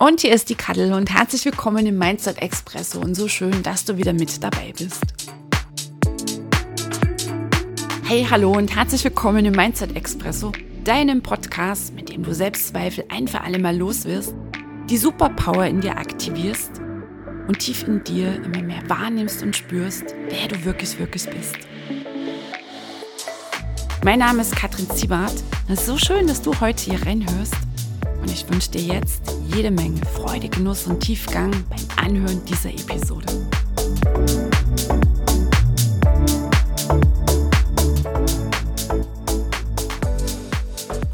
Und hier ist die Kaddel und herzlich willkommen im Mindset Expresso und so schön, dass du wieder mit dabei bist. Hey, hallo und herzlich willkommen im Mindset Expresso, deinem Podcast, mit dem du Selbstzweifel ein für alle Mal los wirst, die Superpower in dir aktivierst und tief in dir immer mehr wahrnimmst und spürst, wer du wirklich, wirklich bist. Mein Name ist Katrin Ziebart. Es ist so schön, dass du heute hier reinhörst und ich wünsche dir jetzt jede Menge Freude, Genuss und Tiefgang beim Anhören dieser Episode.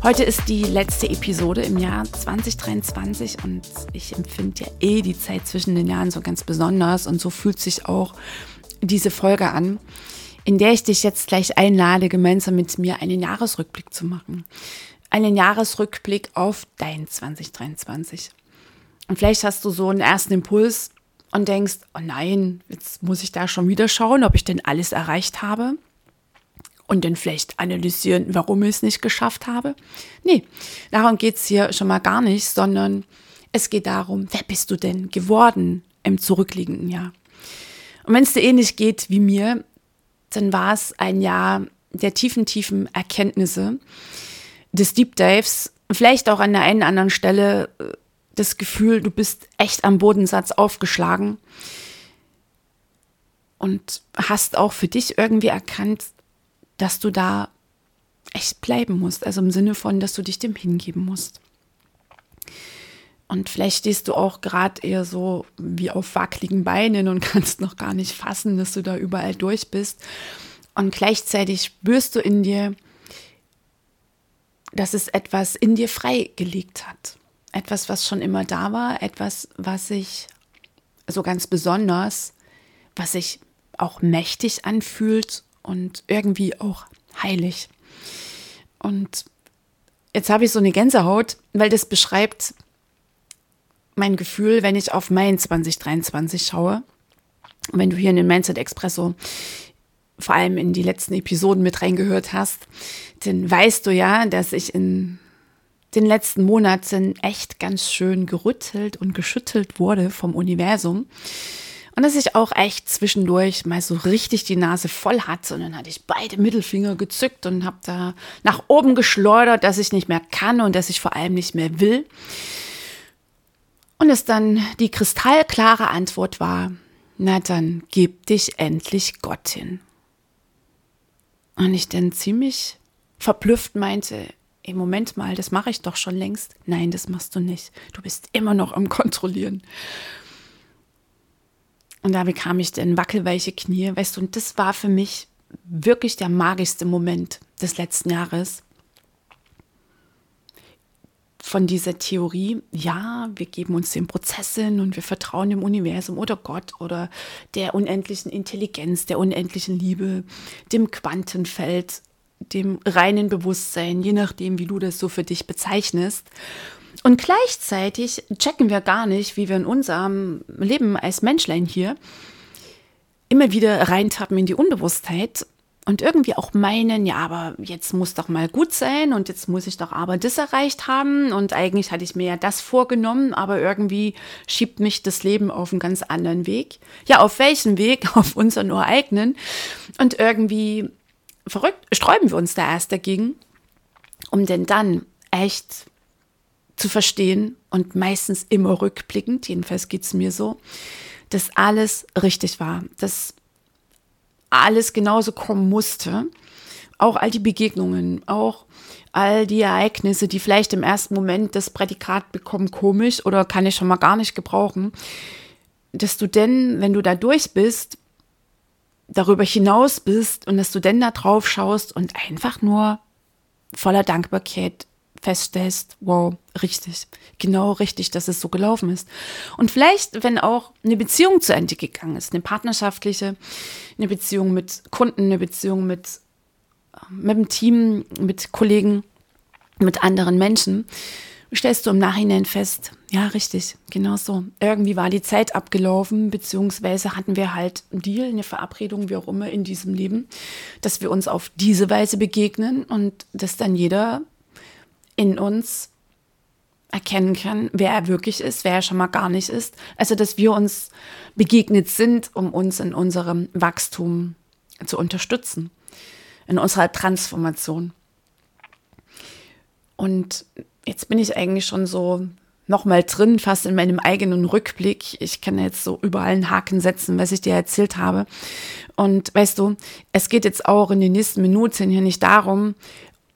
Heute ist die letzte Episode im Jahr 2023 und ich empfinde ja eh die Zeit zwischen den Jahren so ganz besonders und so fühlt sich auch diese Folge an, in der ich dich jetzt gleich einlade, gemeinsam mit mir einen Jahresrückblick zu machen einen Jahresrückblick auf dein 2023. Und vielleicht hast du so einen ersten Impuls und denkst, oh nein, jetzt muss ich da schon wieder schauen, ob ich denn alles erreicht habe. Und dann vielleicht analysieren, warum ich es nicht geschafft habe. Nee, darum geht es hier schon mal gar nicht, sondern es geht darum, wer bist du denn geworden im zurückliegenden Jahr? Und wenn es dir ähnlich geht wie mir, dann war es ein Jahr der tiefen, tiefen Erkenntnisse, des Deep Dives, vielleicht auch an der einen anderen Stelle äh, das Gefühl, du bist echt am Bodensatz aufgeschlagen und hast auch für dich irgendwie erkannt, dass du da echt bleiben musst. Also im Sinne von, dass du dich dem hingeben musst. Und vielleicht stehst du auch gerade eher so wie auf wackeligen Beinen und kannst noch gar nicht fassen, dass du da überall durch bist. Und gleichzeitig spürst du in dir, dass es etwas in dir freigelegt hat. Etwas, was schon immer da war, etwas, was sich so ganz besonders, was sich auch mächtig anfühlt und irgendwie auch heilig. Und jetzt habe ich so eine Gänsehaut, weil das beschreibt mein Gefühl, wenn ich auf mein 2023 schaue. Und wenn du hier in den Mindset Expresso vor allem in die letzten Episoden mit reingehört hast, dann weißt du ja, dass ich in den letzten Monaten echt ganz schön gerüttelt und geschüttelt wurde vom Universum. Und dass ich auch echt zwischendurch mal so richtig die Nase voll hatte. Und dann hatte ich beide Mittelfinger gezückt und habe da nach oben geschleudert, dass ich nicht mehr kann und dass ich vor allem nicht mehr will. Und es dann die kristallklare Antwort war, na dann gib dich endlich Gott hin. Und ich dann ziemlich verblüfft meinte, im Moment mal, das mache ich doch schon längst. Nein, das machst du nicht. Du bist immer noch am Kontrollieren. Und da bekam ich dann wackelweiche Knie, weißt du, und das war für mich wirklich der magischste Moment des letzten Jahres, von dieser Theorie, ja, wir geben uns den Prozessen und wir vertrauen dem Universum oder Gott oder der unendlichen Intelligenz, der unendlichen Liebe, dem Quantenfeld, dem reinen Bewusstsein, je nachdem, wie du das so für dich bezeichnest. Und gleichzeitig checken wir gar nicht, wie wir in unserem Leben als Menschlein hier immer wieder reintappen in die Unbewusstheit und irgendwie auch meinen, ja, aber jetzt muss doch mal gut sein und jetzt muss ich doch aber das erreicht haben und eigentlich hatte ich mir ja das vorgenommen, aber irgendwie schiebt mich das Leben auf einen ganz anderen Weg. Ja, auf welchen Weg? Auf unseren nur eigenen. Und irgendwie verrückt sträuben wir uns da erst dagegen, um denn dann echt zu verstehen und meistens immer rückblickend, jedenfalls geht es mir so, dass alles richtig war, dass alles genauso kommen musste. Auch all die Begegnungen, auch all die Ereignisse, die vielleicht im ersten Moment das Prädikat bekommen komisch oder kann ich schon mal gar nicht gebrauchen, dass du denn, wenn du da durch bist, darüber hinaus bist und dass du denn da drauf schaust und einfach nur voller Dankbarkeit feststellst, wow, richtig, genau richtig, dass es so gelaufen ist. Und vielleicht, wenn auch eine Beziehung zu Ende gegangen ist, eine partnerschaftliche, eine Beziehung mit Kunden, eine Beziehung mit, mit dem Team, mit Kollegen, mit anderen Menschen, stellst du im Nachhinein fest, ja, richtig, genau so. Irgendwie war die Zeit abgelaufen, beziehungsweise hatten wir halt einen Deal, eine Verabredung, wie auch immer in diesem Leben, dass wir uns auf diese Weise begegnen und dass dann jeder in uns erkennen kann, wer er wirklich ist, wer er schon mal gar nicht ist. Also, dass wir uns begegnet sind, um uns in unserem Wachstum zu unterstützen, in unserer Transformation. Und jetzt bin ich eigentlich schon so nochmal drin, fast in meinem eigenen Rückblick. Ich kann jetzt so überall einen Haken setzen, was ich dir erzählt habe. Und weißt du, es geht jetzt auch in den nächsten Minuten hier nicht darum,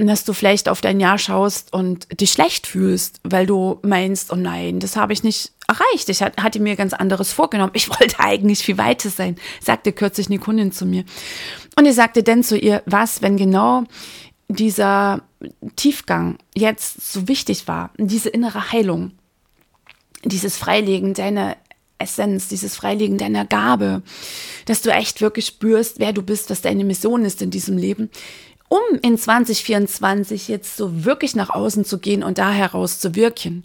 dass du vielleicht auf dein Jahr schaust und dich schlecht fühlst, weil du meinst, oh nein, das habe ich nicht erreicht. Ich hatte mir ganz anderes vorgenommen. Ich wollte eigentlich viel weiter sein, sagte kürzlich eine Kundin zu mir. Und ich sagte dann zu ihr, was, wenn genau dieser Tiefgang jetzt so wichtig war, diese innere Heilung, dieses Freilegen deiner Essenz, dieses Freilegen deiner Gabe, dass du echt wirklich spürst, wer du bist, was deine Mission ist in diesem Leben, um in 2024 jetzt so wirklich nach außen zu gehen und da heraus zu wirken.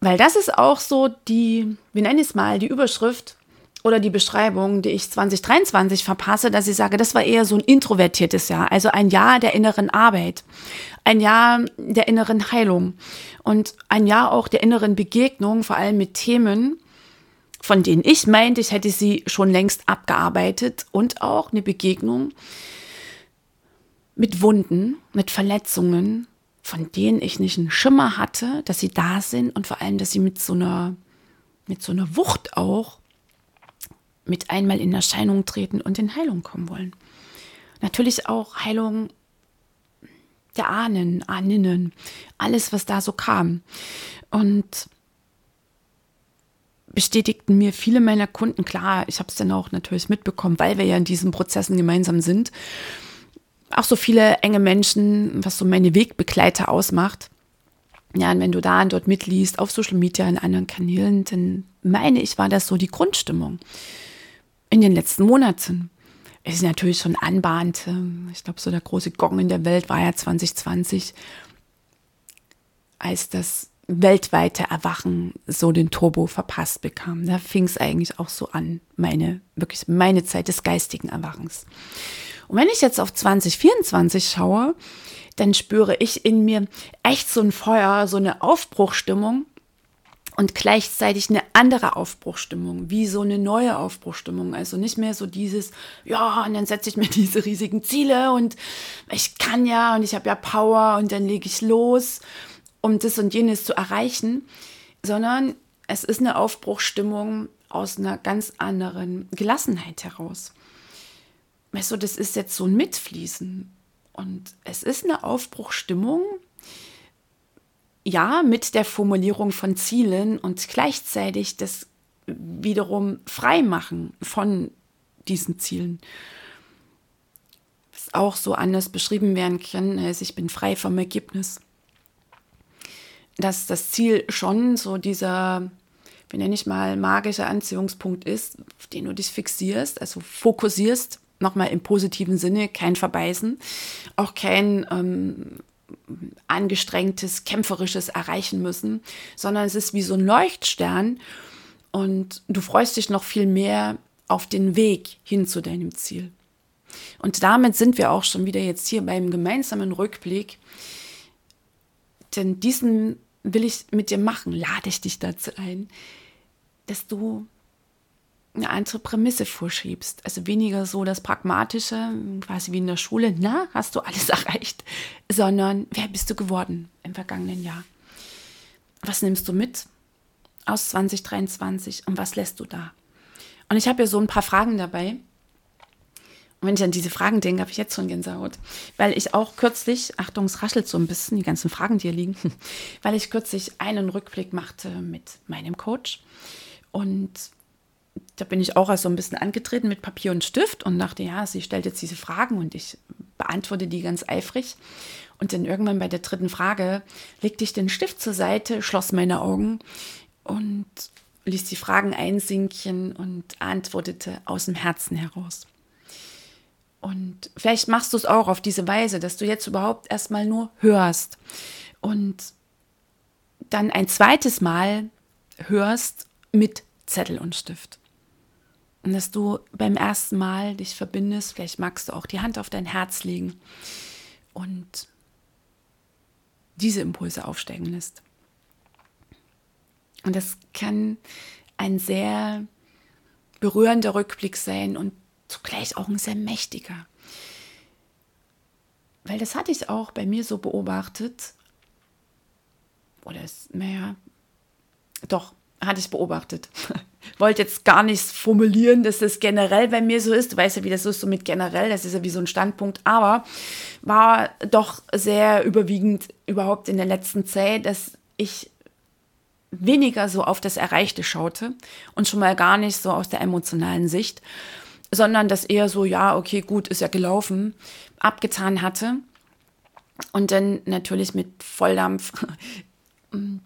Weil das ist auch so die, wie nenne ich es mal, die Überschrift oder die Beschreibung, die ich 2023 verpasse, dass ich sage, das war eher so ein introvertiertes Jahr, also ein Jahr der inneren Arbeit, ein Jahr der inneren Heilung und ein Jahr auch der inneren Begegnung, vor allem mit Themen, von denen ich meinte, ich hätte sie schon längst abgearbeitet und auch eine Begegnung, mit Wunden, mit Verletzungen, von denen ich nicht einen Schimmer hatte, dass sie da sind und vor allem, dass sie mit so einer, mit so einer Wucht auch mit einmal in Erscheinung treten und in Heilung kommen wollen. Natürlich auch Heilung der Ahnen, Ahninnen, alles, was da so kam. Und bestätigten mir viele meiner Kunden, klar, ich habe es dann auch natürlich mitbekommen, weil wir ja in diesen Prozessen gemeinsam sind, auch so viele enge Menschen, was so meine Wegbegleiter ausmacht. Ja, und wenn du da und dort mitliest, auf Social Media, in anderen Kanälen, dann meine ich, war das so die Grundstimmung in den letzten Monaten. Es ist natürlich schon anbahnt. Ich glaube, so der große Gong in der Welt war ja 2020, als das weltweite Erwachen so den Turbo verpasst bekam. Da fing es eigentlich auch so an, meine, wirklich meine Zeit des geistigen Erwachens. Und wenn ich jetzt auf 2024 schaue, dann spüre ich in mir echt so ein Feuer, so eine Aufbruchstimmung und gleichzeitig eine andere Aufbruchstimmung, wie so eine neue Aufbruchstimmung. Also nicht mehr so dieses, ja, und dann setze ich mir diese riesigen Ziele und ich kann ja und ich habe ja Power und dann lege ich los, um das und jenes zu erreichen, sondern es ist eine Aufbruchstimmung aus einer ganz anderen Gelassenheit heraus weißt du, das ist jetzt so ein Mitfließen. Und es ist eine Aufbruchstimmung, ja, mit der Formulierung von Zielen und gleichzeitig das wiederum Freimachen von diesen Zielen. Was auch so anders beschrieben werden kann, als ich bin frei vom Ergebnis. Dass das Ziel schon so dieser, wie nenne ich mal, magische Anziehungspunkt ist, auf den du dich fixierst, also fokussierst nochmal im positiven Sinne, kein Verbeißen, auch kein ähm, angestrengtes, kämpferisches Erreichen müssen, sondern es ist wie so ein Leuchtstern und du freust dich noch viel mehr auf den Weg hin zu deinem Ziel. Und damit sind wir auch schon wieder jetzt hier beim gemeinsamen Rückblick, denn diesen will ich mit dir machen, lade ich dich dazu ein, dass du eine andere Prämisse vorschiebst. Also weniger so das Pragmatische, quasi wie in der Schule, na, hast du alles erreicht, sondern wer bist du geworden im vergangenen Jahr? Was nimmst du mit aus 2023 und was lässt du da? Und ich habe ja so ein paar Fragen dabei. Und wenn ich an diese Fragen denke, habe ich jetzt schon Gänsehaut. Weil ich auch kürzlich, Achtung, es raschelt so ein bisschen, die ganzen Fragen, die hier liegen, weil ich kürzlich einen Rückblick machte mit meinem Coach. Und da bin ich auch also ein bisschen angetreten mit Papier und Stift und dachte, ja, sie stellt jetzt diese Fragen und ich beantworte die ganz eifrig. Und dann irgendwann bei der dritten Frage legte ich den Stift zur Seite, schloss meine Augen und ließ die Fragen einsinken und antwortete aus dem Herzen heraus. Und vielleicht machst du es auch auf diese Weise, dass du jetzt überhaupt erstmal nur hörst und dann ein zweites Mal hörst mit Zettel und Stift. Und dass du beim ersten Mal dich verbindest, vielleicht magst du auch die Hand auf dein Herz legen und diese Impulse aufsteigen lässt. Und das kann ein sehr berührender Rückblick sein und zugleich auch ein sehr mächtiger. Weil das hatte ich auch bei mir so beobachtet. Oder es, naja, doch, hatte ich beobachtet. Wollte jetzt gar nichts formulieren, dass das generell bei mir so ist. Du weißt ja, wie das ist so mit generell, das ist ja wie so ein Standpunkt. Aber war doch sehr überwiegend überhaupt in der letzten Zeit, dass ich weniger so auf das Erreichte schaute und schon mal gar nicht so aus der emotionalen Sicht, sondern das eher so, ja, okay, gut, ist ja gelaufen, abgetan hatte und dann natürlich mit Volldampf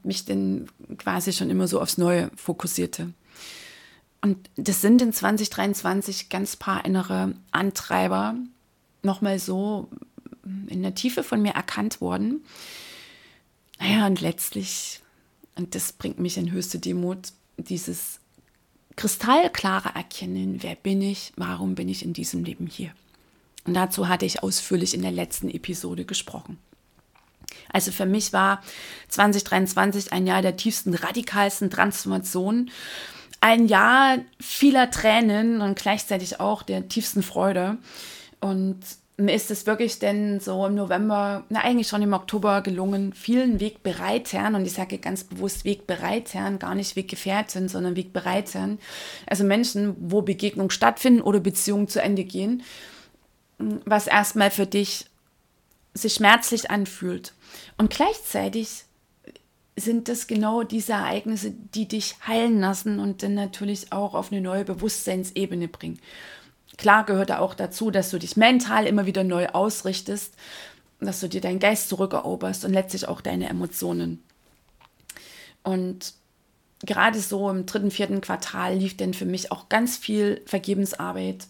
mich dann quasi schon immer so aufs Neue fokussierte. Und das sind in 2023 ganz paar innere Antreiber nochmal so in der Tiefe von mir erkannt worden. Naja, und letztlich und das bringt mich in höchste Demut, dieses kristallklare Erkennen, wer bin ich, warum bin ich in diesem Leben hier. Und dazu hatte ich ausführlich in der letzten Episode gesprochen. Also für mich war 2023 ein Jahr der tiefsten, radikalsten Transformation, ein Jahr vieler Tränen und gleichzeitig auch der tiefsten Freude. Und mir ist es wirklich denn so im November, na eigentlich schon im Oktober gelungen, vielen Wegbereitern, und ich sage ganz bewusst Wegbereitern, gar nicht Weggefährten, sondern Wegbereitern, also Menschen, wo Begegnungen stattfinden oder Beziehungen zu Ende gehen, was erstmal für dich sich schmerzlich anfühlt. Und gleichzeitig sind das genau diese Ereignisse, die dich heilen lassen und dann natürlich auch auf eine neue Bewusstseinsebene bringen. Klar gehört da auch dazu, dass du dich mental immer wieder neu ausrichtest, dass du dir deinen Geist zurückeroberst und letztlich auch deine Emotionen. Und gerade so im dritten, vierten Quartal lief denn für mich auch ganz viel Vergebensarbeit.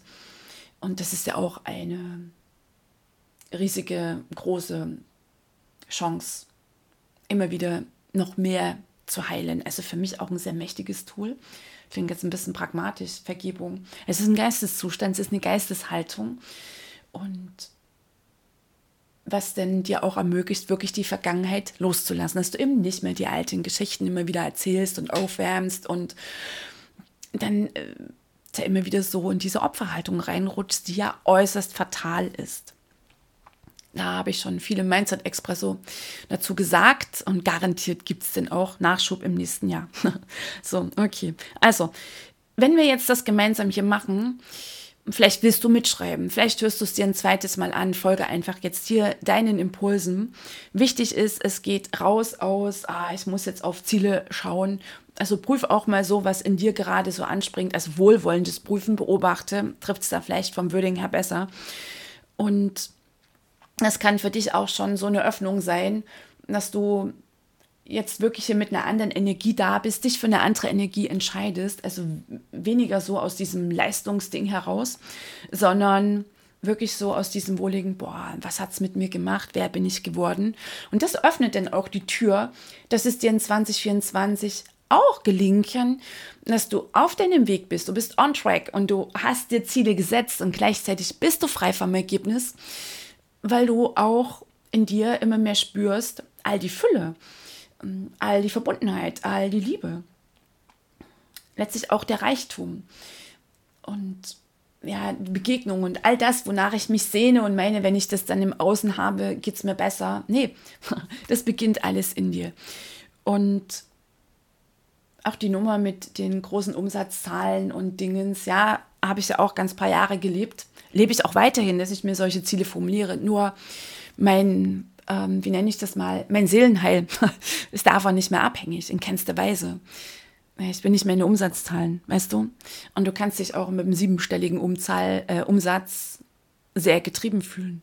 Und das ist ja auch eine riesige, große Chance, immer wieder noch mehr zu heilen. Also für mich auch ein sehr mächtiges Tool klingt jetzt ein bisschen pragmatisch, Vergebung. Es ist ein Geisteszustand, es ist eine Geisteshaltung. Und was denn dir auch ermöglicht, wirklich die Vergangenheit loszulassen, dass du eben nicht mehr die alten Geschichten immer wieder erzählst und aufwärmst und dann äh, immer wieder so in diese Opferhaltung reinrutschst, die ja äußerst fatal ist. Da habe ich schon viele Mindset Expresso dazu gesagt und garantiert gibt es denn auch Nachschub im nächsten Jahr. so, okay. Also, wenn wir jetzt das gemeinsam hier machen, vielleicht willst du mitschreiben, vielleicht hörst du es dir ein zweites Mal an, folge einfach jetzt hier deinen Impulsen. Wichtig ist, es geht raus aus, ah, ich muss jetzt auf Ziele schauen. Also prüf auch mal so, was in dir gerade so anspringt. Also wohlwollendes Prüfen, beobachte, trifft es da vielleicht vom Wording her besser. Und das kann für dich auch schon so eine Öffnung sein, dass du jetzt wirklich hier mit einer anderen Energie da bist, dich für eine andere Energie entscheidest, also weniger so aus diesem Leistungsding heraus, sondern wirklich so aus diesem wohligen, boah, was hat es mit mir gemacht, wer bin ich geworden? Und das öffnet dann auch die Tür, dass es dir in 2024 auch gelingen kann, dass du auf deinem Weg bist, du bist on track und du hast dir Ziele gesetzt und gleichzeitig bist du frei vom Ergebnis weil du auch in dir immer mehr spürst, all die Fülle, ähm, all die Verbundenheit, all die Liebe. Letztlich auch der Reichtum und ja, die Begegnung und all das, wonach ich mich sehne und meine, wenn ich das dann im Außen habe, geht es mir besser. Nee, das beginnt alles in dir. Und auch die Nummer mit den großen Umsatzzahlen und Dingens, ja, habe ich ja auch ganz paar Jahre gelebt lebe ich auch weiterhin, dass ich mir solche Ziele formuliere. Nur mein, ähm, wie nenne ich das mal, mein Seelenheil ist davon nicht mehr abhängig, in keinster Weise. Ich bin nicht mehr in den Umsatzzahlen, weißt du? Und du kannst dich auch mit einem siebenstelligen Umzahl, äh, Umsatz sehr getrieben fühlen.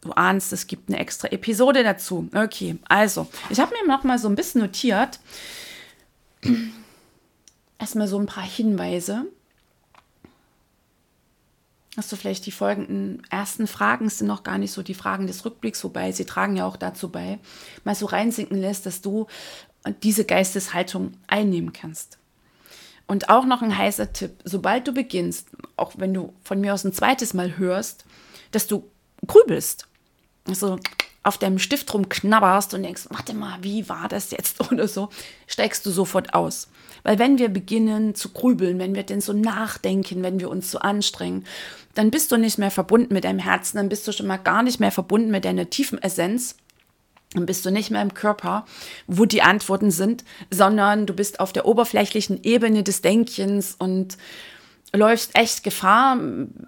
Du ahnst, es gibt eine extra Episode dazu. Okay, also, ich habe mir noch mal so ein bisschen notiert. Erstmal so ein paar Hinweise, hast du vielleicht die folgenden ersten Fragen, sind noch gar nicht so die Fragen des Rückblicks, wobei sie tragen ja auch dazu bei, mal so reinsinken lässt, dass du diese Geisteshaltung einnehmen kannst. Und auch noch ein heißer Tipp, sobald du beginnst, auch wenn du von mir aus ein zweites Mal hörst, dass du grübelst. Also auf deinem Stift rumknabberst und denkst, warte mal, wie war das jetzt oder so, steigst du sofort aus. Weil wenn wir beginnen zu grübeln, wenn wir denn so nachdenken, wenn wir uns so anstrengen, dann bist du nicht mehr verbunden mit deinem Herzen, dann bist du schon mal gar nicht mehr verbunden mit deiner tiefen Essenz. Dann bist du nicht mehr im Körper, wo die Antworten sind, sondern du bist auf der oberflächlichen Ebene des Denkens und läufst echt Gefahr.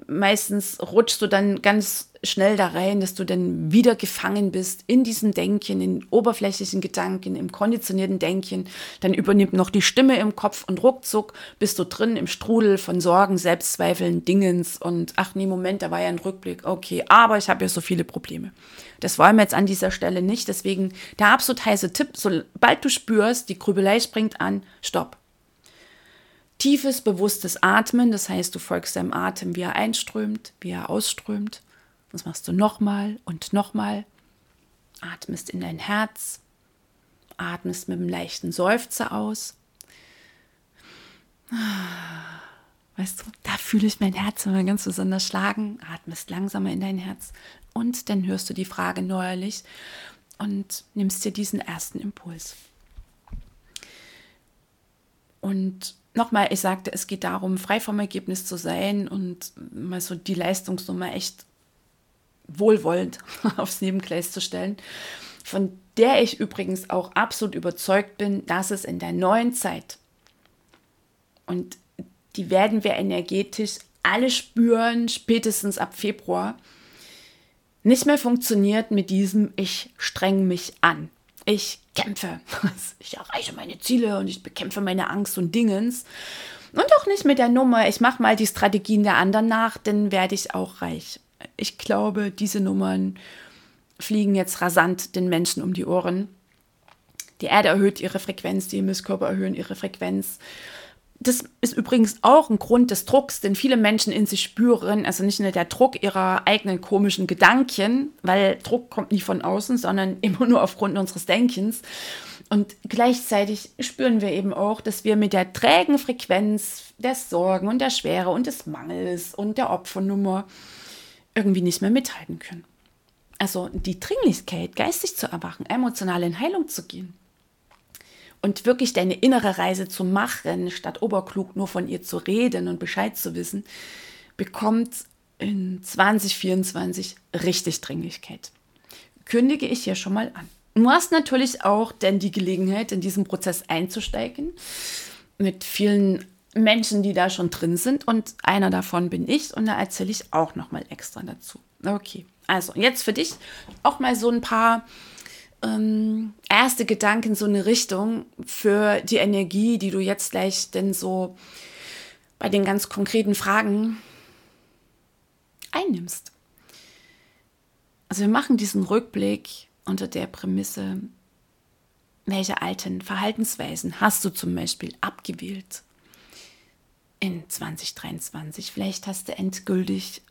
Meistens rutschst du dann ganz schnell da rein, dass du dann wieder gefangen bist in diesem Denken, in oberflächlichen Gedanken, im konditionierten Denken. Dann übernimmt noch die Stimme im Kopf und ruckzuck bist du drin im Strudel von Sorgen, Selbstzweifeln, Dingens und ach nee, Moment, da war ja ein Rückblick. Okay, aber ich habe ja so viele Probleme. Das wollen wir jetzt an dieser Stelle nicht. Deswegen der absolut heiße Tipp, sobald du spürst, die Grübelei springt an, stopp tiefes, bewusstes Atmen. Das heißt, du folgst deinem Atem, wie er einströmt, wie er ausströmt. Das machst du nochmal und nochmal. Atmest in dein Herz. Atmest mit einem leichten Seufzer aus. Weißt du, da fühle ich mein Herz immer ganz besonders schlagen. Atmest langsamer in dein Herz. Und dann hörst du die Frage neuerlich und nimmst dir diesen ersten Impuls. Und nochmal, ich sagte, es geht darum, frei vom Ergebnis zu sein und mal so die Leistungsnummer echt wohlwollend aufs Nebengleis zu stellen, von der ich übrigens auch absolut überzeugt bin, dass es in der neuen Zeit, und die werden wir energetisch alle spüren, spätestens ab Februar, nicht mehr funktioniert mit diesem Ich streng mich an ich kämpfe, ich erreiche meine Ziele und ich bekämpfe meine Angst und Dingens. Und auch nicht mit der Nummer, ich mache mal die Strategien der anderen nach, dann werde ich auch reich. Ich glaube, diese Nummern fliegen jetzt rasant den Menschen um die Ohren. Die Erde erhöht ihre Frequenz, die Himmelskörper erhöhen ihre Frequenz das ist übrigens auch ein Grund des Drucks, den viele Menschen in sich spüren. Also nicht nur der Druck ihrer eigenen komischen Gedanken, weil Druck kommt nie von außen, sondern immer nur aufgrund unseres Denkens. Und gleichzeitig spüren wir eben auch, dass wir mit der trägen Frequenz der Sorgen und der Schwere und des Mangels und der Opfernummer irgendwie nicht mehr mithalten können. Also die Dringlichkeit, geistig zu erwachen, emotional in Heilung zu gehen und wirklich deine innere Reise zu machen, statt oberklug nur von ihr zu reden und Bescheid zu wissen, bekommt in 2024 richtig Dringlichkeit. Kündige ich hier schon mal an. Du hast natürlich auch denn die Gelegenheit, in diesen Prozess einzusteigen mit vielen Menschen, die da schon drin sind und einer davon bin ich und da erzähle ich auch noch mal extra dazu. Okay, also jetzt für dich auch mal so ein paar ähm, erste Gedanken so eine Richtung für die Energie, die du jetzt gleich denn so bei den ganz konkreten Fragen einnimmst. Also wir machen diesen Rückblick unter der Prämisse, welche alten Verhaltensweisen hast du zum Beispiel abgewählt in 2023? Vielleicht hast du endgültig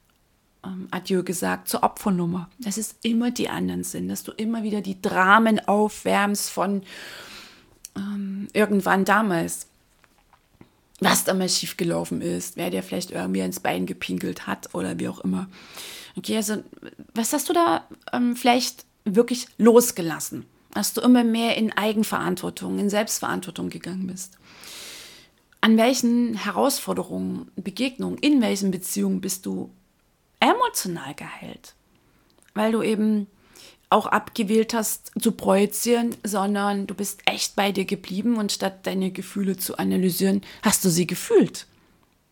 ähm, Adieu gesagt zur Opfernummer. Dass es immer die anderen sind, dass du immer wieder die Dramen aufwärmst von ähm, irgendwann damals. Was damals schiefgelaufen ist, wer dir vielleicht irgendwie ins Bein gepinkelt hat oder wie auch immer. Okay, also was hast du da ähm, vielleicht wirklich losgelassen? Dass du immer mehr in Eigenverantwortung, in Selbstverantwortung gegangen bist. An welchen Herausforderungen, Begegnungen, in welchen Beziehungen bist du emotional geheilt, weil du eben auch abgewählt hast zu projizieren, sondern du bist echt bei dir geblieben und statt deine Gefühle zu analysieren, hast du sie gefühlt.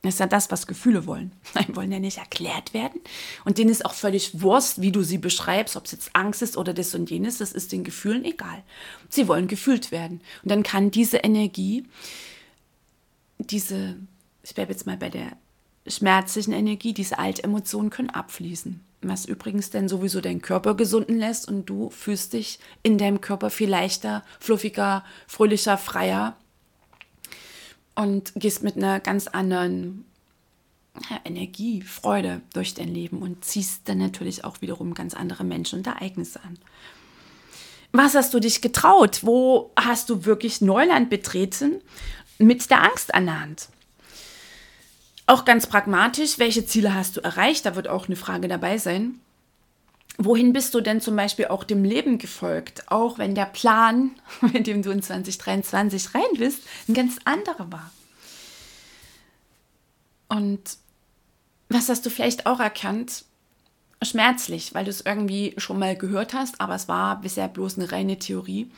Das ist ja das, was Gefühle wollen. Die wollen ja nicht erklärt werden. Und denen ist auch völlig Wurst, wie du sie beschreibst, ob es jetzt Angst ist oder das und jenes, das ist den Gefühlen egal. Sie wollen gefühlt werden. Und dann kann diese Energie, diese, ich bleibe jetzt mal bei der schmerzlichen Energie, diese Altemotionen können abfließen. Was übrigens dann sowieso deinen Körper gesunden lässt und du fühlst dich in deinem Körper viel leichter, fluffiger, fröhlicher, freier und gehst mit einer ganz anderen Energie, Freude durch dein Leben und ziehst dann natürlich auch wiederum ganz andere Menschen und Ereignisse an. Was hast du dich getraut? Wo hast du wirklich Neuland betreten mit der Angst an der Hand? Auch ganz pragmatisch, welche Ziele hast du erreicht? Da wird auch eine Frage dabei sein. wohin bist du denn zum Beispiel auch dem Leben gefolgt, auch wenn der Plan, mit dem du in 2023 rein bist, ein ganz anderer war? Und was hast du vielleicht auch erkannt? Schmerzlich, weil du es irgendwie schon mal gehört hast, aber es war bisher bloß eine reine Theorie,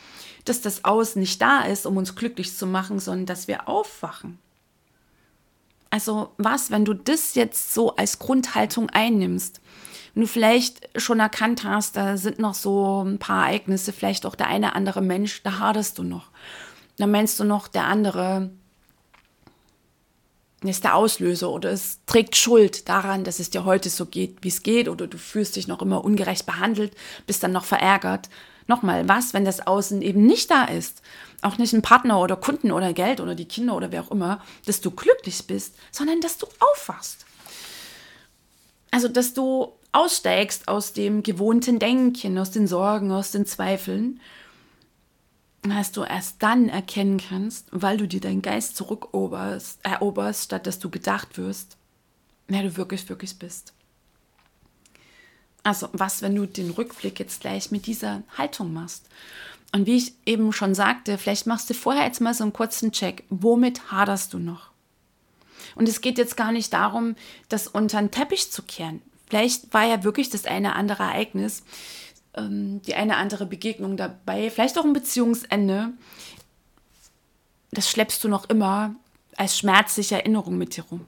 dass das Außen nicht da ist, um uns glücklich zu machen, sondern dass wir aufwachen. Also was, wenn du das jetzt so als Grundhaltung einnimmst? Wenn du vielleicht schon erkannt hast, da sind noch so ein paar Ereignisse, vielleicht auch der eine andere Mensch, da haderst du noch. Da meinst du noch, der andere ist der Auslöser oder es trägt Schuld daran, dass es dir heute so geht, wie es geht oder du fühlst dich noch immer ungerecht behandelt, bist dann noch verärgert. Nochmal, was, wenn das Außen eben nicht da ist? Auch nicht ein Partner oder Kunden oder Geld oder die Kinder oder wer auch immer, dass du glücklich bist, sondern dass du aufwachst. Also, dass du aussteigst aus dem gewohnten Denken, aus den Sorgen, aus den Zweifeln, dass du erst dann erkennen kannst, weil du dir deinen Geist zurückeroberst, eroberst, statt dass du gedacht wirst, wer du wirklich, wirklich bist. Also, was, wenn du den Rückblick jetzt gleich mit dieser Haltung machst? Und wie ich eben schon sagte, vielleicht machst du vorher jetzt mal so einen kurzen Check. Womit haderst du noch? Und es geht jetzt gar nicht darum, das unter den Teppich zu kehren. Vielleicht war ja wirklich das eine andere Ereignis, ähm, die eine andere Begegnung dabei, vielleicht auch ein Beziehungsende. Das schleppst du noch immer als schmerzliche Erinnerung mit dir rum.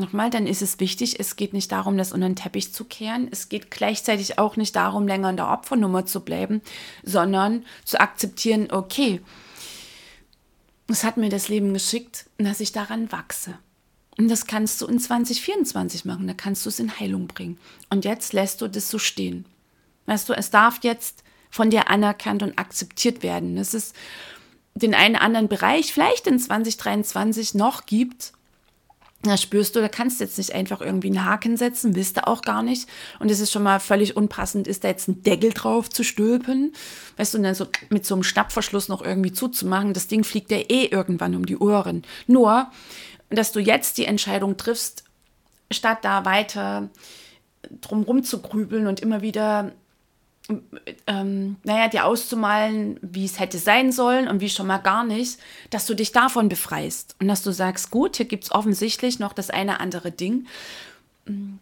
Nochmal, dann ist es wichtig, es geht nicht darum, das unter den Teppich zu kehren. Es geht gleichzeitig auch nicht darum, länger in der Opfernummer zu bleiben, sondern zu akzeptieren, okay, es hat mir das Leben geschickt, dass ich daran wachse. Und das kannst du in 2024 machen, da kannst du es in Heilung bringen. Und jetzt lässt du das so stehen. Weißt du, es darf jetzt von dir anerkannt und akzeptiert werden. Das ist den einen anderen Bereich vielleicht in 2023 noch gibt, da spürst du, da kannst du jetzt nicht einfach irgendwie einen Haken setzen, willst du auch gar nicht. Und es ist schon mal völlig unpassend, ist da jetzt ein Deckel drauf zu stülpen, weißt du, und dann so mit so einem Schnappverschluss noch irgendwie zuzumachen. Das Ding fliegt ja eh irgendwann um die Ohren. Nur, dass du jetzt die Entscheidung triffst, statt da weiter drumrum zu grübeln und immer wieder ähm, naja, dir auszumalen, wie es hätte sein sollen und wie schon mal gar nicht, dass du dich davon befreist und dass du sagst, gut, hier gibt es offensichtlich noch das eine andere Ding.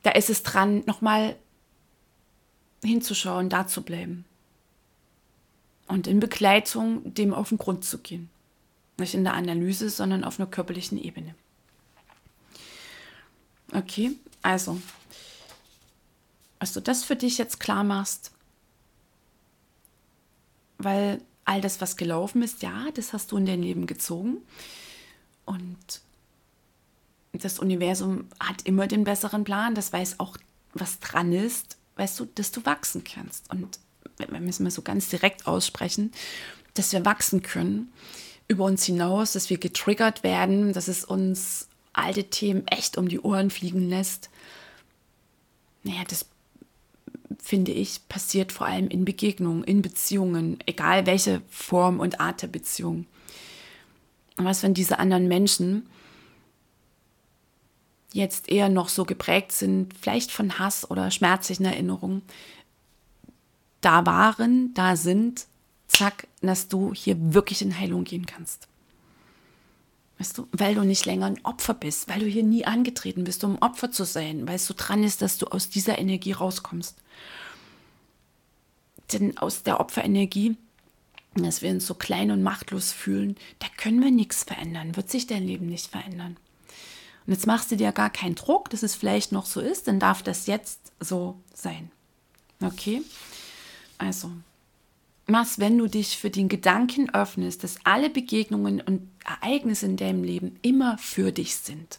Da ist es dran, nochmal hinzuschauen, da zu bleiben. Und in Begleitung dem auf den Grund zu gehen. Nicht in der Analyse, sondern auf einer körperlichen Ebene. Okay, also, als du das für dich jetzt klar machst, weil all das, was gelaufen ist, ja, das hast du in dein Leben gezogen. Und das Universum hat immer den besseren Plan, das weiß auch, was dran ist, weißt du, dass du wachsen kannst. Und wir müssen mal so ganz direkt aussprechen, dass wir wachsen können über uns hinaus, dass wir getriggert werden, dass es uns alte Themen echt um die Ohren fliegen lässt. Naja, das finde ich, passiert vor allem in Begegnungen, in Beziehungen, egal welche Form und Art der Beziehung. Und was, wenn diese anderen Menschen jetzt eher noch so geprägt sind, vielleicht von Hass oder schmerzlichen Erinnerungen, da waren, da sind, zack, dass du hier wirklich in Heilung gehen kannst. Weißt du, weil du nicht länger ein Opfer bist, weil du hier nie angetreten bist, um Opfer zu sein, weil es so dran ist, dass du aus dieser Energie rauskommst. Denn aus der Opferenergie, dass wir uns so klein und machtlos fühlen, da können wir nichts verändern, wird sich dein Leben nicht verändern. Und jetzt machst du dir gar keinen Druck, dass es vielleicht noch so ist, dann darf das jetzt so sein. Okay? Also, was, wenn du dich für den Gedanken öffnest, dass alle Begegnungen und Ereignisse in deinem Leben immer für dich sind.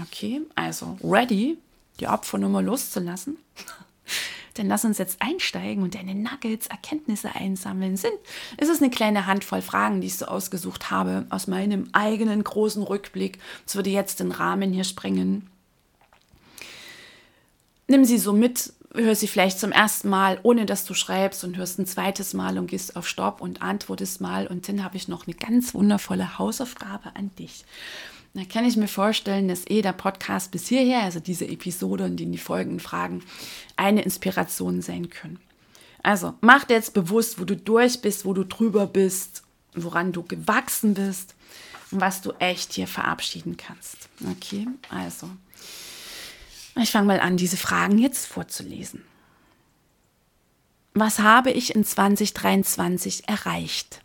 Okay, also ready, die Opfernummer loszulassen. Dann lass uns jetzt einsteigen und deine Nuggets, Erkenntnisse einsammeln. Sind, es ist eine kleine Handvoll Fragen, die ich so ausgesucht habe aus meinem eigenen großen Rückblick. Es würde jetzt den Rahmen hier sprengen. Nimm sie so mit, hör sie vielleicht zum ersten Mal, ohne dass du schreibst und hörst ein zweites Mal und gehst auf Stopp und antwortest mal. Und dann habe ich noch eine ganz wundervolle Hausaufgabe an dich. Da kann ich mir vorstellen, dass eh der Podcast bis hierher, also diese Episode und die folgenden Fragen, eine Inspiration sein können. Also mach dir jetzt bewusst, wo du durch bist, wo du drüber bist, woran du gewachsen bist und was du echt hier verabschieden kannst. Okay, also ich fange mal an, diese Fragen jetzt vorzulesen. Was habe ich in 2023 erreicht?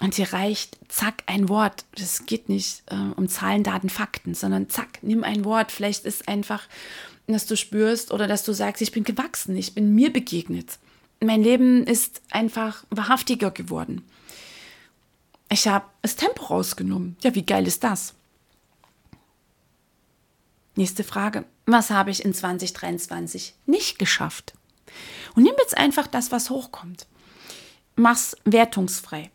Und hier reicht, zack, ein Wort. Es geht nicht äh, um Zahlen, Daten, Fakten, sondern zack, nimm ein Wort. Vielleicht ist einfach, dass du spürst oder dass du sagst, ich bin gewachsen, ich bin mir begegnet. Mein Leben ist einfach wahrhaftiger geworden. Ich habe das Tempo rausgenommen. Ja, wie geil ist das? Nächste Frage. Was habe ich in 2023 nicht geschafft? Und nimm jetzt einfach das, was hochkommt. Mach's wertungsfrei.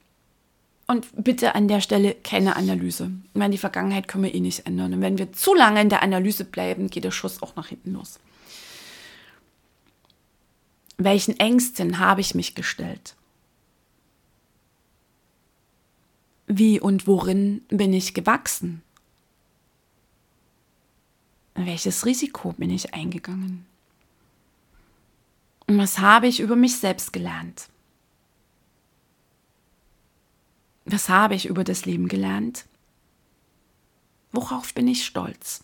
Und bitte an der Stelle keine Analyse. Ich meine, die Vergangenheit können wir eh nicht ändern. Und wenn wir zu lange in der Analyse bleiben, geht der Schuss auch nach hinten los. Welchen Ängsten habe ich mich gestellt? Wie und worin bin ich gewachsen? Welches Risiko bin ich eingegangen? Und was habe ich über mich selbst gelernt? Was habe ich über das Leben gelernt? Worauf bin ich stolz?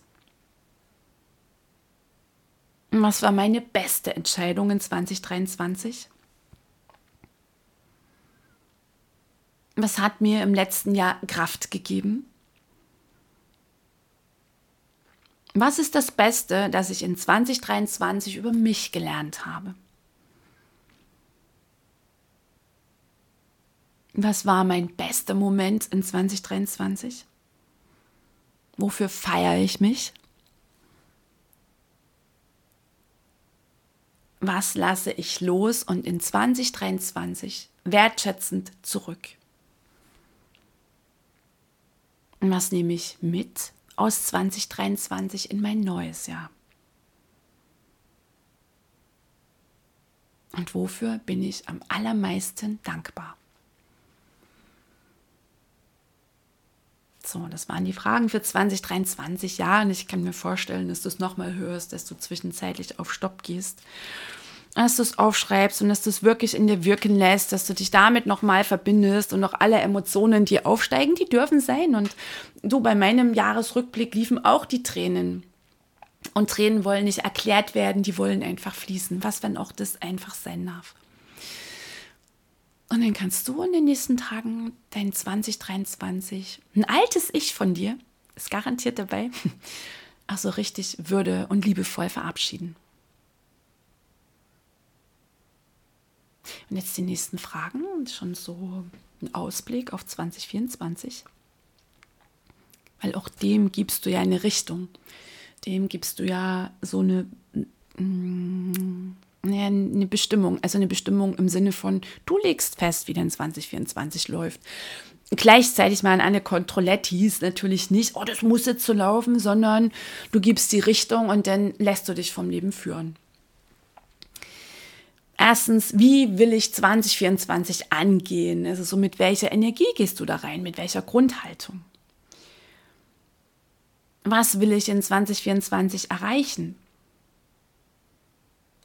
Und was war meine beste Entscheidung in 2023? Was hat mir im letzten Jahr Kraft gegeben? Was ist das Beste, das ich in 2023 über mich gelernt habe? Was war mein bester Moment in 2023? Wofür feiere ich mich? Was lasse ich los und in 2023 wertschätzend zurück? Was nehme ich mit aus 2023 in mein neues Jahr? Und wofür bin ich am allermeisten dankbar? So, das waren die Fragen für 2023. Ja, und ich kann mir vorstellen, dass du es nochmal hörst, dass du zwischenzeitlich auf Stopp gehst, dass du es aufschreibst und dass du es wirklich in dir wirken lässt, dass du dich damit nochmal verbindest und noch alle Emotionen, die aufsteigen, die dürfen sein. Und du, bei meinem Jahresrückblick liefen auch die Tränen. Und Tränen wollen nicht erklärt werden, die wollen einfach fließen, was wenn auch das einfach sein darf. Und dann kannst du in den nächsten Tagen dein 2023, ein altes Ich von dir, ist garantiert dabei, also richtig würde und liebevoll verabschieden. Und jetzt die nächsten Fragen schon so ein Ausblick auf 2024. Weil auch dem gibst du ja eine Richtung. Dem gibst du ja so eine, mm, eine Bestimmung, also eine Bestimmung im Sinne von, du legst fest, wie dein 2024 läuft. Gleichzeitig mal an eine Kontrollette hieß natürlich nicht, oh, das muss jetzt so laufen, sondern du gibst die Richtung und dann lässt du dich vom Leben führen. Erstens, wie will ich 2024 angehen? Also so mit welcher Energie gehst du da rein? Mit welcher Grundhaltung? Was will ich in 2024 erreichen?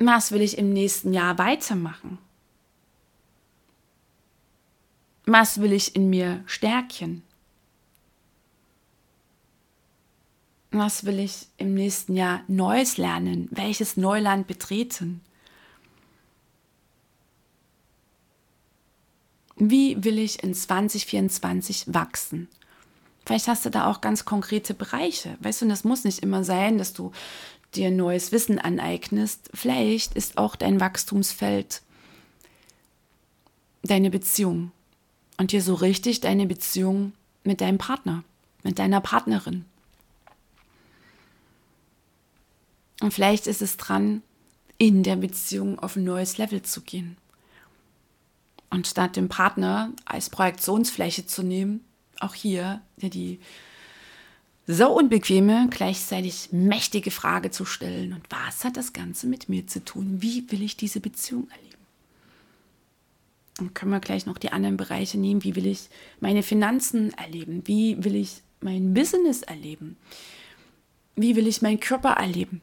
Was will ich im nächsten Jahr weitermachen? Was will ich in mir stärken? Was will ich im nächsten Jahr Neues lernen? Welches Neuland betreten? Wie will ich in 2024 wachsen? Vielleicht hast du da auch ganz konkrete Bereiche. Weißt du, das muss nicht immer sein, dass du dir neues Wissen aneignest, vielleicht ist auch dein Wachstumsfeld deine Beziehung und dir so richtig deine Beziehung mit deinem Partner, mit deiner Partnerin. Und vielleicht ist es dran, in der Beziehung auf ein neues Level zu gehen. Und statt den Partner als Projektionsfläche zu nehmen, auch hier die so unbequeme, gleichzeitig mächtige Frage zu stellen. Und was hat das Ganze mit mir zu tun? Wie will ich diese Beziehung erleben? Dann können wir gleich noch die anderen Bereiche nehmen. Wie will ich meine Finanzen erleben? Wie will ich mein Business erleben? Wie will ich meinen Körper erleben?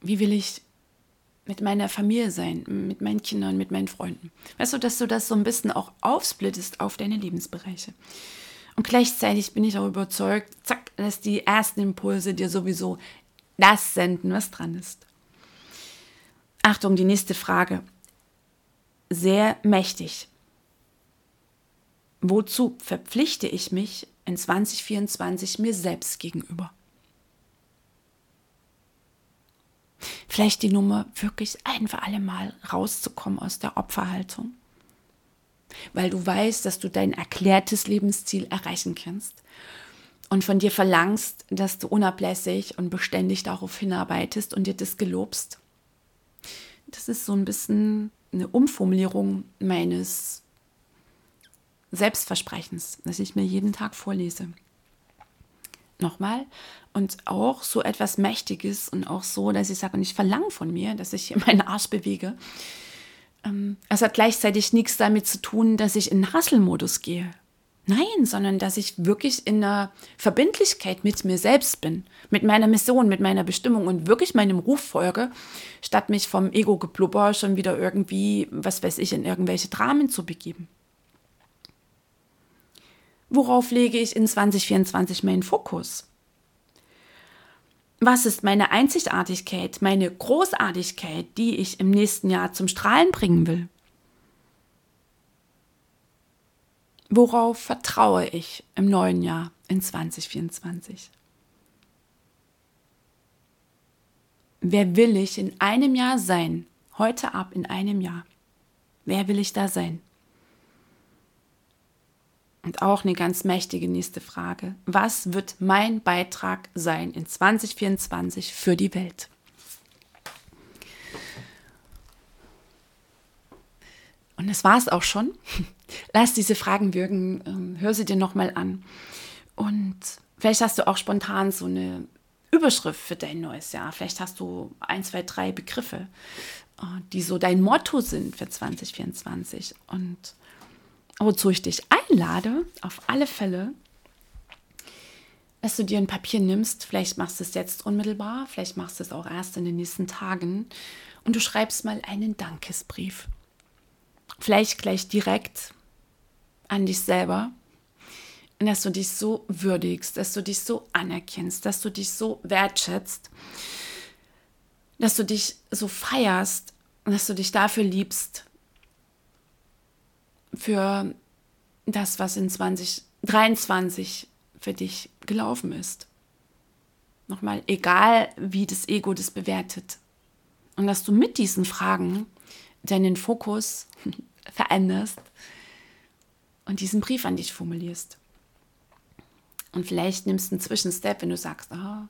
Wie will ich mit meiner Familie sein, mit meinen Kindern, mit meinen Freunden? Weißt du, dass du das so ein bisschen auch aufsplittest auf deine Lebensbereiche. Und gleichzeitig bin ich auch überzeugt, zack, dass die ersten Impulse dir sowieso das senden, was dran ist. Achtung, die nächste Frage. Sehr mächtig. Wozu verpflichte ich mich in 2024 mir selbst gegenüber? Vielleicht die Nummer wirklich ein für alle Mal rauszukommen aus der Opferhaltung weil du weißt, dass du dein erklärtes Lebensziel erreichen kannst und von dir verlangst, dass du unablässig und beständig darauf hinarbeitest und dir das gelobst. Das ist so ein bisschen eine Umformulierung meines Selbstversprechens, das ich mir jeden Tag vorlese. Nochmal. Und auch so etwas Mächtiges und auch so, dass ich sage, und ich verlange von mir, dass ich hier meinen Arsch bewege, ähm, es hat gleichzeitig nichts damit zu tun, dass ich in Hasselmodus gehe. Nein, sondern dass ich wirklich in einer Verbindlichkeit mit mir selbst bin, mit meiner Mission, mit meiner Bestimmung und wirklich meinem Ruf folge, statt mich vom Ego-Geblubber schon wieder irgendwie, was weiß ich, in irgendwelche Dramen zu begeben. Worauf lege ich in 2024 meinen Fokus? was ist meine Einzigartigkeit, meine Großartigkeit, die ich im nächsten Jahr zum Strahlen bringen will? Worauf vertraue ich im neuen Jahr in 2024? Wer will ich in einem Jahr sein? Heute ab in einem Jahr. Wer will ich da sein? Und auch eine ganz mächtige nächste Frage. Was wird mein Beitrag sein in 2024 für die Welt? Und das war es auch schon. Lass diese Fragen wirken, ähm, hör sie dir nochmal an. Und vielleicht hast du auch spontan so eine Überschrift für dein neues Jahr. Vielleicht hast du ein, zwei, drei Begriffe, äh, die so dein Motto sind für 2024. Und wozu ich dich einlade, auf alle Fälle, dass du dir ein Papier nimmst, vielleicht machst du es jetzt unmittelbar, vielleicht machst du es auch erst in den nächsten Tagen. Und du schreibst mal einen Dankesbrief. Vielleicht gleich direkt an dich selber, dass du dich so würdigst, dass du dich so anerkennst, dass du dich so wertschätzt, dass du dich so feierst und dass du dich dafür liebst, für das, was in 2023 für dich gelaufen ist. Nochmal, egal wie das Ego das bewertet. Und dass du mit diesen Fragen deinen Fokus veränderst und diesen Brief an dich formulierst. Und vielleicht nimmst du einen Zwischenstep, wenn du sagst, oh,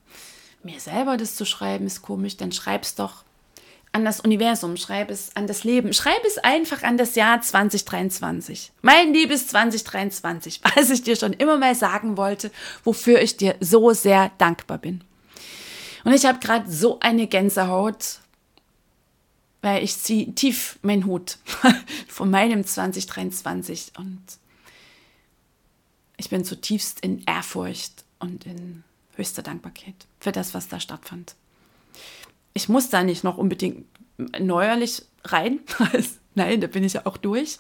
mir selber das zu schreiben ist komisch, dann schreibst doch an das Universum, schreib es an das Leben, schreib es einfach an das Jahr 2023. Mein liebes 2023, was ich dir schon immer mal sagen wollte, wofür ich dir so sehr dankbar bin. Und ich habe gerade so eine Gänsehaut, weil ich ziehe tief meinen Hut von meinem 2023 und ich bin zutiefst in Ehrfurcht und in höchster Dankbarkeit für das, was da stattfand ich muss da nicht noch unbedingt neuerlich rein. Nein, da bin ich ja auch durch.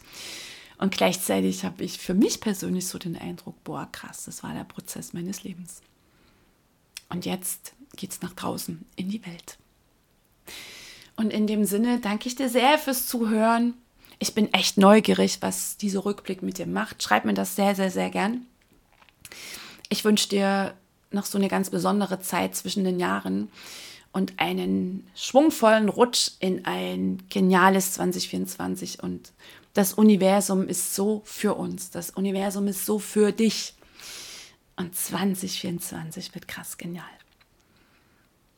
Und gleichzeitig habe ich für mich persönlich so den Eindruck, boah, krass, das war der Prozess meines Lebens. Und jetzt geht es nach draußen in die Welt. Und in dem Sinne danke ich dir sehr fürs Zuhören. Ich bin echt neugierig, was dieser Rückblick mit dir macht. Schreib mir das sehr, sehr, sehr gern. Ich wünsche dir noch so eine ganz besondere Zeit zwischen den Jahren und einen schwungvollen Rutsch in ein geniales 2024. Und das Universum ist so für uns. Das Universum ist so für dich. Und 2024 wird krass genial.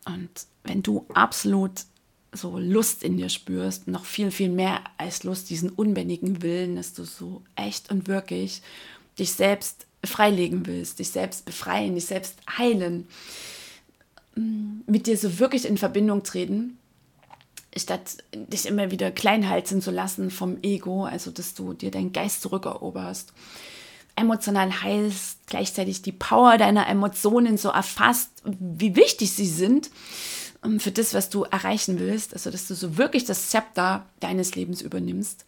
Und wenn du absolut so Lust in dir spürst, noch viel, viel mehr als Lust, diesen unbändigen Willen, dass du so echt und wirklich dich selbst freilegen willst, dich selbst befreien, dich selbst heilen, mit dir so wirklich in Verbindung treten, statt dich immer wieder klein halten zu lassen vom Ego, also dass du dir deinen Geist zurückeroberst. Emotional heißt gleichzeitig die Power deiner Emotionen so erfasst, wie wichtig sie sind ähm, für das, was du erreichen willst. Also, dass du so wirklich das Zepter deines Lebens übernimmst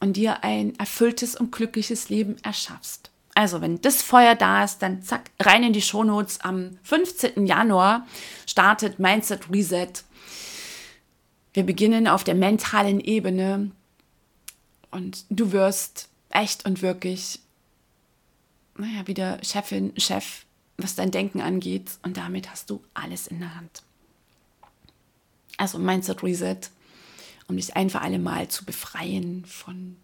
und dir ein erfülltes und glückliches Leben erschaffst. Also, wenn das Feuer da ist, dann zack, rein in die Shownotes. Am 15. Januar startet Mindset Reset. Wir beginnen auf der mentalen Ebene und du wirst echt und wirklich, naja, wieder Chefin, Chef, was dein Denken angeht. Und damit hast du alles in der Hand. Also Mindset Reset, um dich ein für alle Mal zu befreien von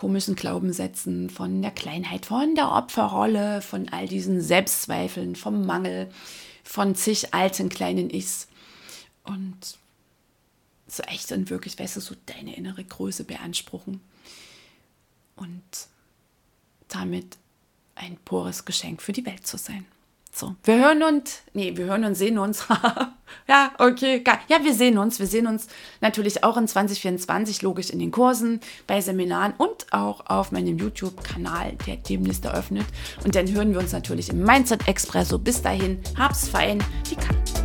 komischen Glaubenssätzen, von der Kleinheit, von der Opferrolle, von all diesen Selbstzweifeln, vom Mangel, von zig alten kleinen Ichs. Und so echt und wirklich, weißt du, so deine innere Größe beanspruchen. Und damit ein pures Geschenk für die Welt zu sein. So, wir hören uns, nee, wir hören und sehen uns. ja, okay, geil. Ja, wir sehen uns. Wir sehen uns natürlich auch in 2024, logisch in den Kursen, bei Seminaren und auch auf meinem YouTube-Kanal, der demnächst eröffnet. Und dann hören wir uns natürlich im Mindset Expresso. Bis dahin, hab's fein, die Katze.